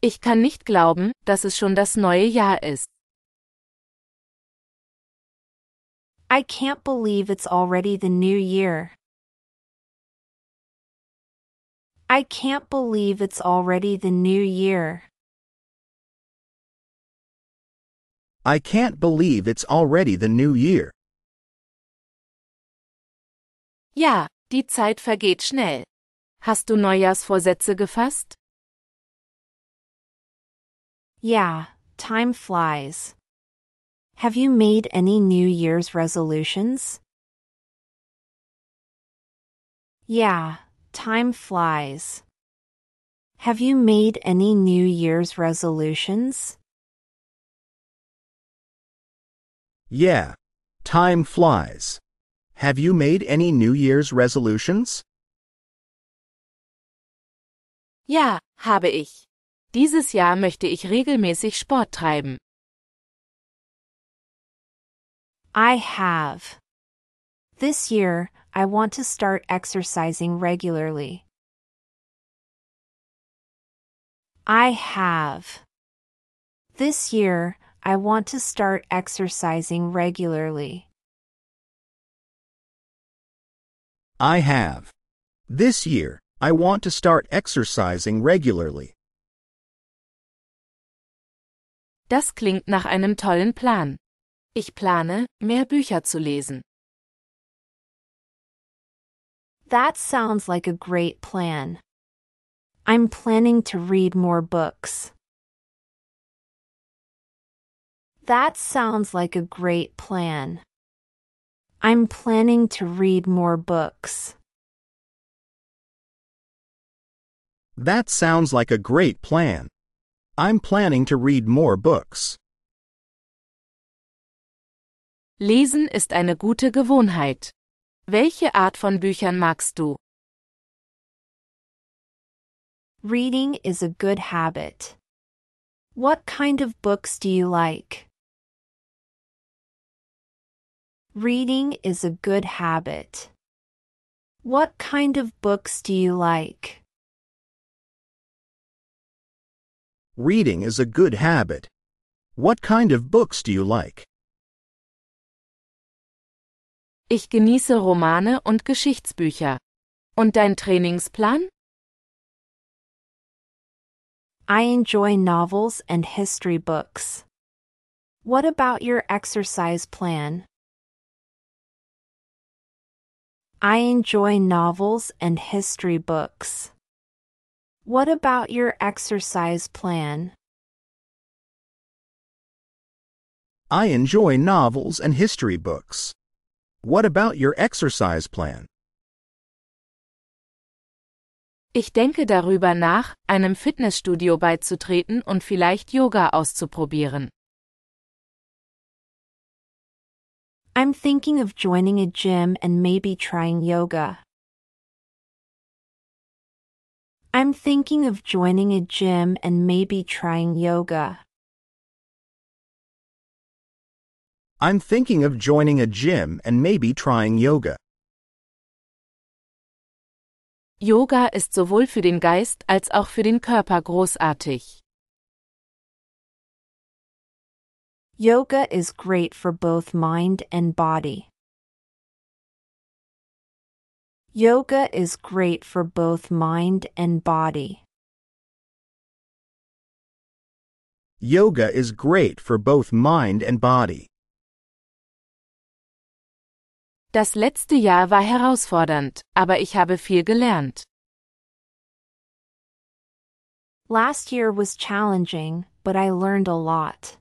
Ich kann nicht glauben, dass es schon das neue Jahr ist. I can't believe it's already the new year. I can't believe it's already the new year. I can't believe it's already the new year. Ja, die Zeit vergeht schnell. Hast du Neujahrsvorsätze gefasst? Yeah, time flies. Have you made any New Year's resolutions? Yeah, time flies. Have you made any New Year's resolutions? Yeah. Time flies. Have you made any New Year's resolutions? Ja, habe ich. Dieses Jahr möchte ich regelmäßig Sport treiben. I have. This year, I want to start exercising regularly. I have. This year, I want to start exercising regularly. I have. This year, I want to start exercising regularly. Das klingt nach einem tollen Plan. Ich plane, mehr Bücher zu lesen. That sounds like a great plan. I'm planning to read more books. That sounds like a great plan. I'm planning to read more books. That sounds like a great plan. I'm planning to read more books. Lesen ist eine gute Gewohnheit. Welche Art von Büchern magst du? Reading is a good habit. What kind of books do you like? Reading is a good habit. What kind of books do you like? Reading is a good habit. What kind of books do you like? Ich genieße Romane und Geschichtsbücher. Und dein Trainingsplan? I enjoy novels and history books. What about your exercise plan? I enjoy novels and history books. What about your exercise plan? I enjoy novels and history books. What about your exercise plan? Ich denke darüber nach, einem Fitnessstudio beizutreten und vielleicht Yoga auszuprobieren. I'm thinking of joining a gym and maybe trying yoga. I'm thinking of joining a gym and maybe trying yoga. I'm thinking of joining a gym and maybe trying yoga. Yoga ist sowohl für den Geist als auch für den Körper großartig. Yoga is great for both mind and body. Yoga is great for both mind and body. Yoga is great for both mind and body. Das letzte Jahr war herausfordernd, aber ich habe viel gelernt. Last year was challenging, but I learned a lot.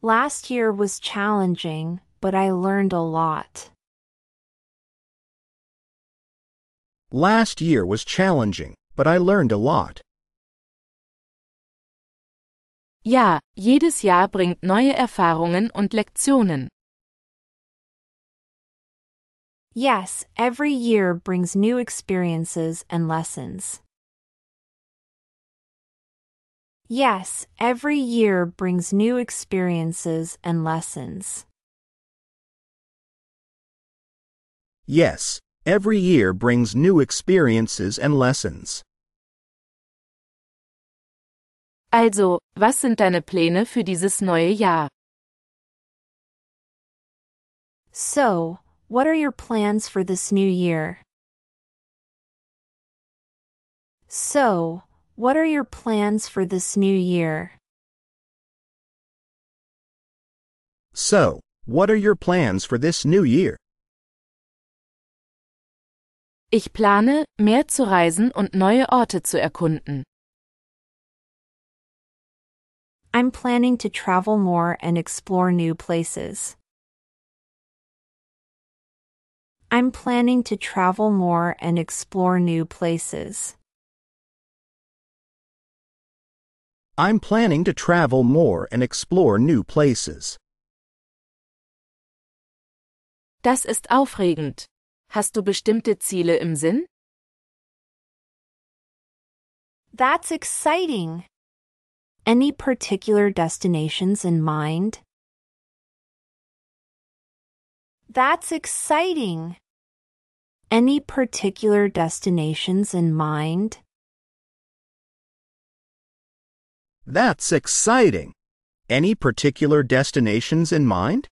Last year was challenging, but I learned a lot. Last year was challenging, but I learned a lot. Ja, jedes Jahr bringt neue Erfahrungen und Lektionen. Yes, every year brings new experiences and lessons. Yes, every year brings new experiences and lessons. Yes, every year brings new experiences and lessons. Also, was sind deine Pläne für dieses neue Jahr? So, what are your plans for this new year? So, what are your plans for this new year? So, what are your plans for this new year? Ich plane, mehr zu reisen und neue Orte zu erkunden. I'm planning to travel more and explore new places. I'm planning to travel more and explore new places. I'm planning to travel more and explore new places. Das ist aufregend. Hast du bestimmte Ziele im Sinn? That's exciting. Any particular destinations in mind? That's exciting. Any particular destinations in mind? That's exciting. Any particular destinations in mind?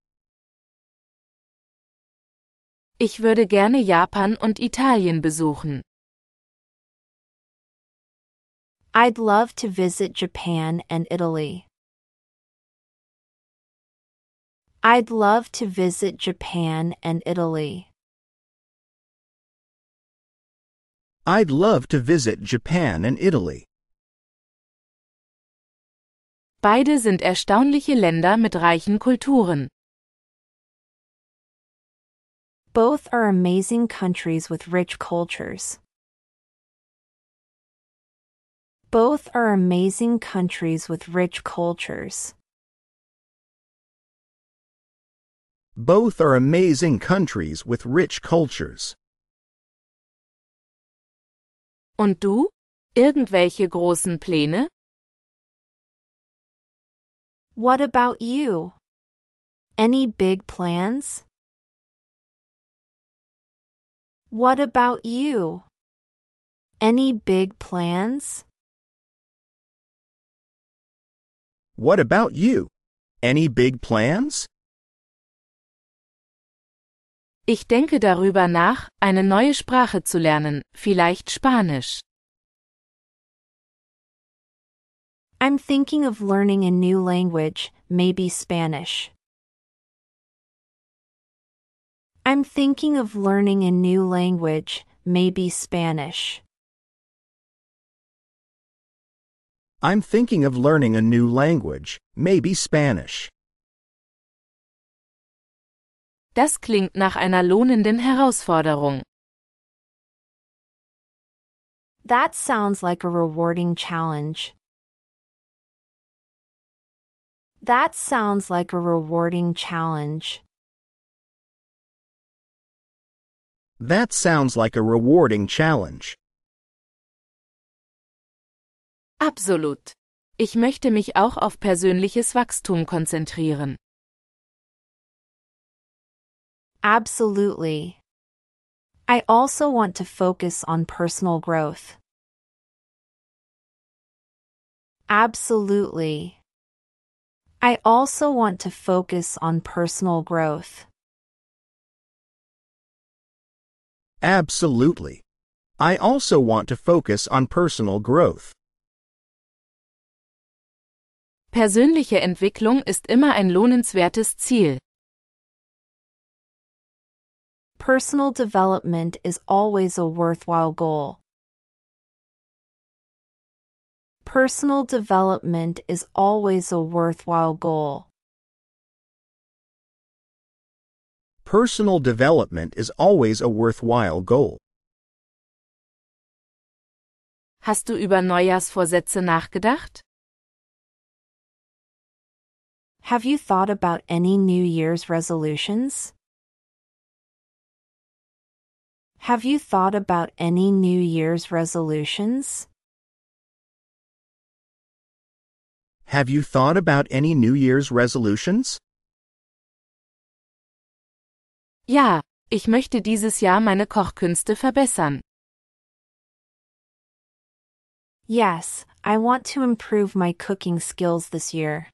Ich würde gerne Japan und Italien besuchen. I'd love to visit Japan and Italy. I'd love to visit Japan and Italy. I'd love to visit Japan and Italy. Beide sind erstaunliche Länder mit reichen Kulturen. Both are amazing countries with rich cultures. Both are amazing countries with rich cultures. Both are amazing countries with rich cultures. Und du? Irgendwelche großen Pläne? What about you? Any big plans? What about you? Any big plans? What about you? Any big plans? Ich denke darüber nach, eine neue Sprache zu lernen, vielleicht Spanisch. I'm thinking of learning a new language, maybe Spanish. I'm thinking of learning a new language, maybe Spanish. I'm thinking of learning a new language, maybe Spanish. Das klingt nach einer lohnenden Herausforderung. That sounds like a rewarding challenge. That sounds like a rewarding challenge. That sounds like a rewarding challenge. Absolut. Ich möchte mich auch auf persönliches Wachstum konzentrieren. Absolutely. I also want to focus on personal growth. Absolutely. I also want to focus on personal growth. Absolutely. I also want to focus on personal growth. Persönliche Entwicklung ist immer ein lohnenswertes Ziel. Personal development is always a worthwhile goal. Personal development is always a worthwhile goal. Personal development is always a worthwhile goal. Hast du über Neujahrsvorsätze nachgedacht? Have you thought about any New Year's resolutions? Have you thought about any New Year's resolutions? Have you thought about any New Year's resolutions? Ja, ich möchte dieses Jahr meine Kochkünste verbessern. Yes, I want to improve my cooking skills this year.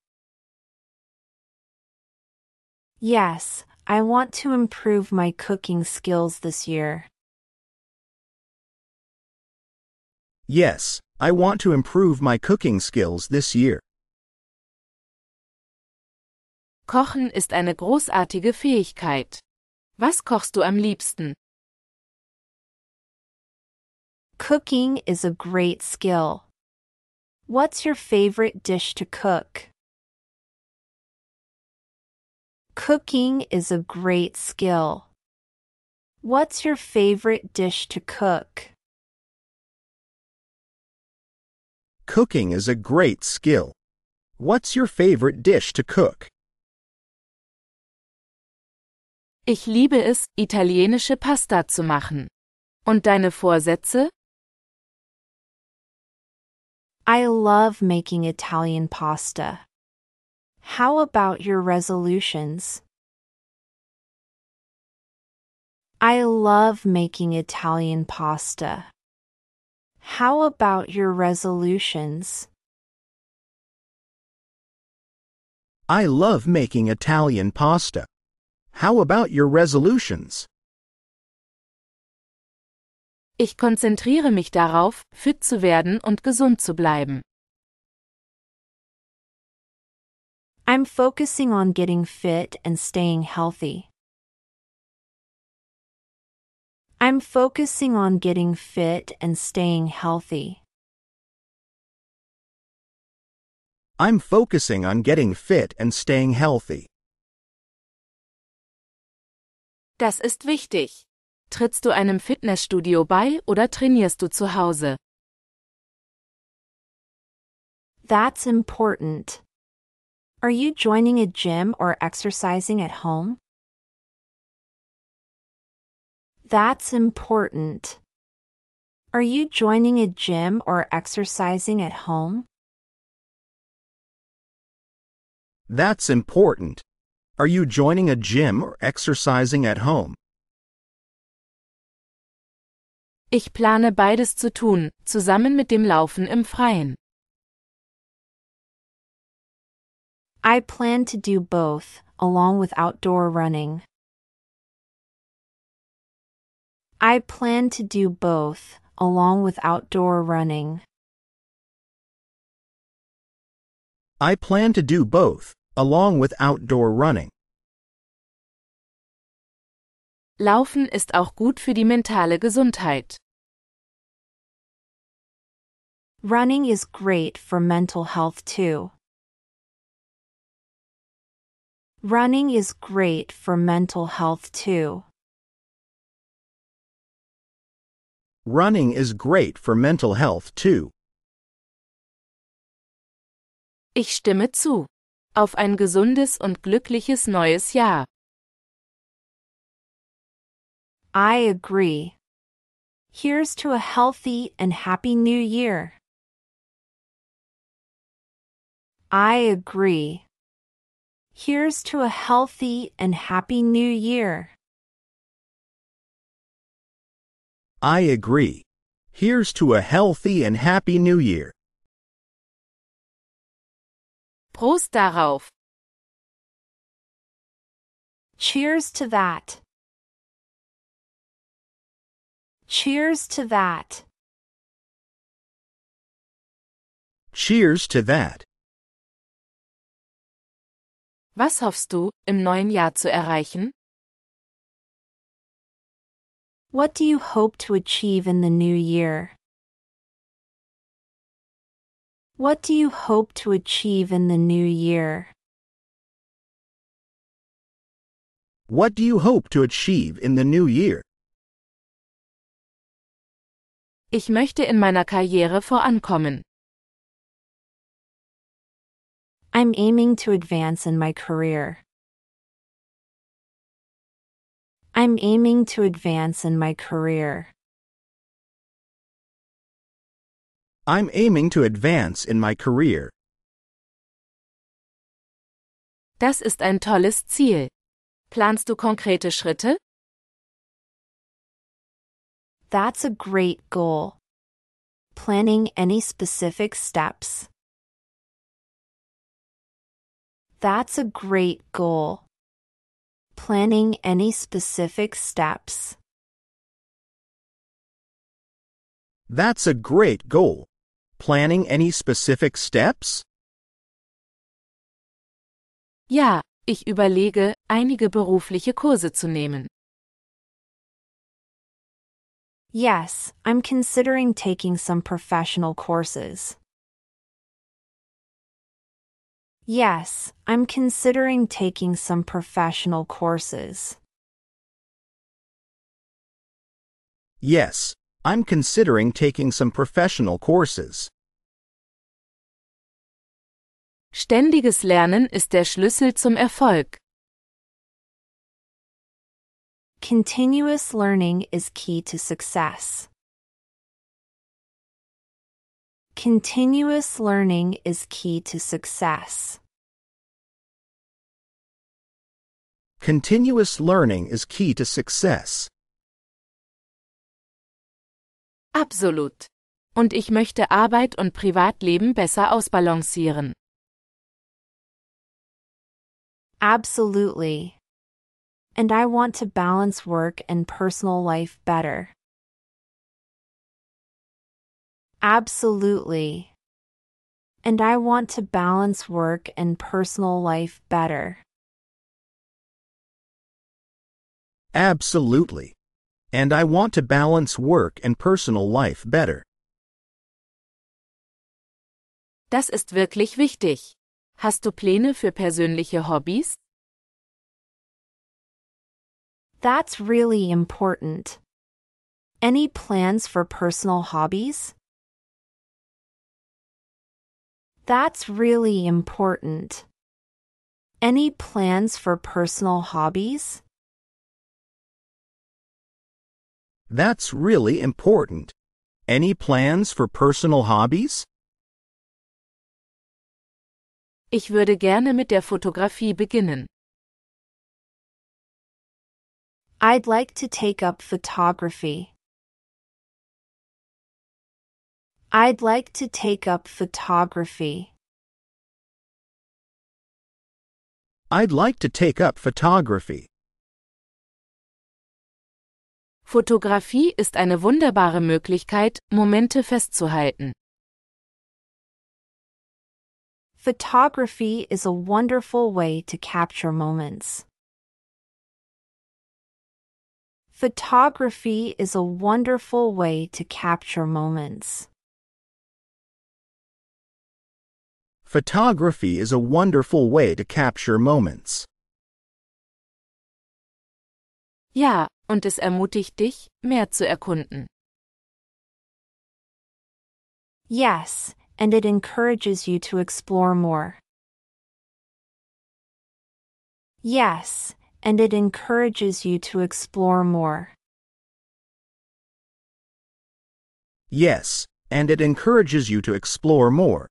Yes, I want to improve my cooking skills this year. Yes, I want to improve my cooking skills this year. Kochen ist eine großartige Fähigkeit. Was kochst du am liebsten? Cooking is a great skill. What's your favorite dish to cook? Cooking is a great skill. What's your favorite dish to cook? Cooking is a great skill. What's your favorite dish to cook? Ich liebe es, italienische Pasta zu machen. Und deine Vorsätze? I love making Italian pasta. How about your resolutions? I love making Italian pasta. How about your resolutions? I love making Italian pasta. How about your resolutions? Ich konzentriere mich darauf, fit zu werden und gesund zu bleiben. I'm focusing on getting fit and staying healthy. I'm focusing on getting fit and staying healthy. I'm focusing on getting fit and staying healthy. Das ist wichtig. Trittst du einem Fitnessstudio bei oder trainierst du zu Hause? That's important. Are you joining a gym or exercising at home? That's important. Are you joining a gym or exercising at home? That's important. Are you joining a gym or exercising at home? Ich plane beides zu tun, zusammen mit dem Laufen im Freien. I plan to do both, along with outdoor running. I plan to do both, along with outdoor running. I plan to do both, along with outdoor running. Laufen ist auch gut für die mentale Gesundheit. Running is great for mental health too. Running is great for mental health too. Running is great for mental health too. Ich stimme zu. Auf ein gesundes und glückliches neues Jahr. I agree. Here's to a healthy and happy new year. I agree. Here's to a healthy and happy new year. I agree. Here's to a healthy and happy new year. Prost darauf. Cheers to that. Cheers to that. Cheers to that. Was hoffst du, im neuen Jahr zu erreichen? What do you hope to achieve in the new year? What do you hope to achieve in the new year? What do you hope to achieve in the new year? Ich möchte in meiner Karriere vorankommen. I'm aiming to advance in my career. I'm aiming to advance in my career. I'm aiming to advance in my career. Das ist ein tolles Ziel. Planst du konkrete Schritte? That's a great goal. Planning any specific steps. That's a great goal. Planning any specific steps. That's a great goal. Planning any specific steps? Ja, ich überlege, einige berufliche Kurse zu nehmen. Yes, I'm considering taking some professional courses. Yes, I'm considering taking some professional courses. Yes, I'm considering taking some professional courses. Ständiges Lernen ist der Schlüssel zum Erfolg. Continuous learning is key to success. Continuous learning is key to success. Continuous learning is key to success. Absolut. Und ich möchte Arbeit und Privatleben besser ausbalancieren. Absolutely. And I want to balance work and personal life better. Absolutely. And I want to balance work and personal life better. Absolutely. And I want to balance work and personal life better. Das ist wirklich wichtig. Hast du Pläne für persönliche Hobbys? That's really important. Any plans for personal hobbies? That's really important. Any plans for personal hobbies? That's really important. Any plans for personal hobbies? Ich würde gerne mit der Fotografie beginnen. I'd like to take up photography. I'd like to take up photography. I'd like to take up photography. Fotografie ist eine wunderbare Möglichkeit, Momente festzuhalten. Photography is a wonderful way to capture moments. Photography is a wonderful way to capture moments. Photography is a wonderful way to capture moments. Ja, und es ermutigt dich, mehr zu erkunden. Yes, and it encourages you to explore more. Yes, and it encourages you to explore more. Yes, and it encourages you to explore more.